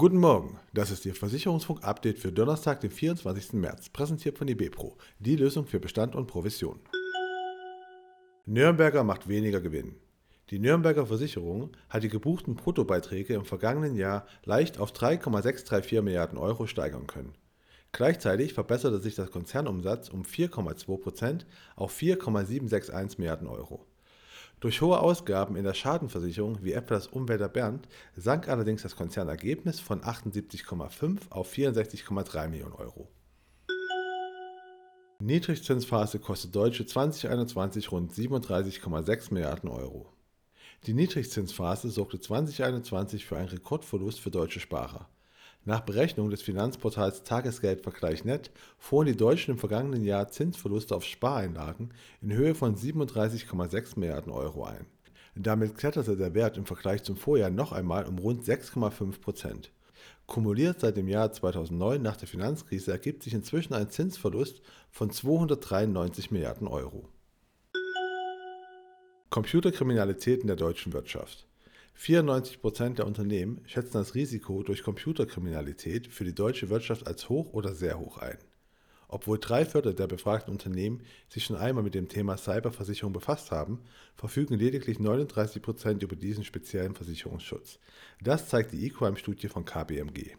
Guten Morgen, das ist Ihr Versicherungsfunk-Update für Donnerstag, den 24. März, präsentiert von eBepro, die Lösung für Bestand und Provision. Nürnberger macht weniger Gewinn. Die Nürnberger Versicherung hat die gebuchten Bruttobeiträge im vergangenen Jahr leicht auf 3,634 Milliarden Euro steigern können. Gleichzeitig verbesserte sich der Konzernumsatz um 4,2% auf 4,761 Milliarden Euro. Durch hohe Ausgaben in der Schadenversicherung wie etwa das Umwälter Bernd sank allerdings das Konzernergebnis von 78,5 auf 64,3 Millionen Euro. Niedrigzinsphase kostet Deutsche 2021 rund 37,6 Milliarden Euro. Die Niedrigzinsphase sorgte 2021 für einen Rekordverlust für deutsche Sparer. Nach Berechnung des Finanzportals Tagesgeldvergleich.net fuhren die Deutschen im vergangenen Jahr Zinsverluste auf Spareinlagen in Höhe von 37,6 Milliarden Euro ein. Damit kletterte der Wert im Vergleich zum Vorjahr noch einmal um rund 6,5 Prozent. Kumuliert seit dem Jahr 2009 nach der Finanzkrise ergibt sich inzwischen ein Zinsverlust von 293 Milliarden Euro. Computerkriminalität in der deutschen Wirtschaft 94 Prozent der Unternehmen schätzen das Risiko durch Computerkriminalität für die deutsche Wirtschaft als hoch oder sehr hoch ein. Obwohl drei Viertel der befragten Unternehmen sich schon einmal mit dem Thema Cyberversicherung befasst haben, verfügen lediglich 39 Prozent über diesen speziellen Versicherungsschutz. Das zeigt die E-Crime-Studie von KBMG.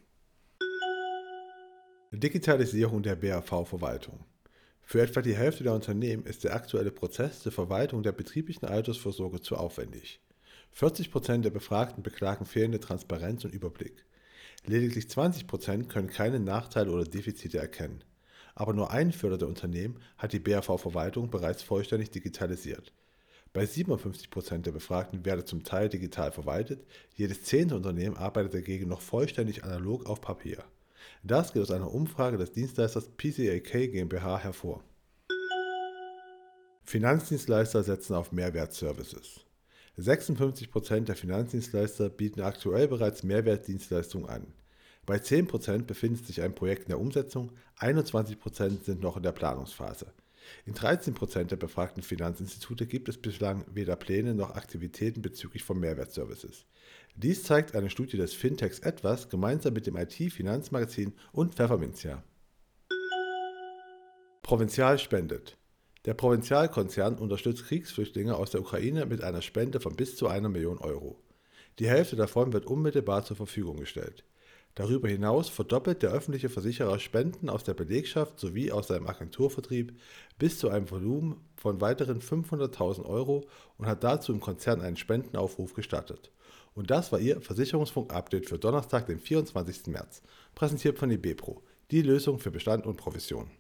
Digitalisierung der BAV-Verwaltung. Für etwa die Hälfte der Unternehmen ist der aktuelle Prozess zur Verwaltung der betrieblichen Altersvorsorge zu aufwendig. 40 Prozent der Befragten beklagen fehlende Transparenz und Überblick. Lediglich 20 Prozent können keine Nachteile oder Defizite erkennen. Aber nur ein Viertel der Unternehmen hat die BAV-Verwaltung bereits vollständig digitalisiert. Bei 57 Prozent der Befragten werde zum Teil digital verwaltet, jedes zehnte Unternehmen arbeitet dagegen noch vollständig analog auf Papier. Das geht aus einer Umfrage des Dienstleisters PCAK GmbH hervor. Finanzdienstleister setzen auf Mehrwertservices. 56% der Finanzdienstleister bieten aktuell bereits Mehrwertdienstleistungen an. Bei 10% befindet sich ein Projekt in der Umsetzung, 21% sind noch in der Planungsphase. In 13% der befragten Finanzinstitute gibt es bislang weder Pläne noch Aktivitäten bezüglich von Mehrwertservices. Dies zeigt eine Studie des Fintechs Etwas gemeinsam mit dem IT-Finanzmagazin und Pfefferminzia. Provinzial spendet. Der Provinzialkonzern unterstützt Kriegsflüchtlinge aus der Ukraine mit einer Spende von bis zu einer Million Euro. Die Hälfte davon wird unmittelbar zur Verfügung gestellt. Darüber hinaus verdoppelt der öffentliche Versicherer Spenden aus der Belegschaft sowie aus seinem Agenturvertrieb bis zu einem Volumen von weiteren 500.000 Euro und hat dazu im Konzern einen Spendenaufruf gestartet. Und das war Ihr Versicherungsfunk-Update für Donnerstag, den 24. März, präsentiert von eBepro, die Lösung für Bestand und Provision.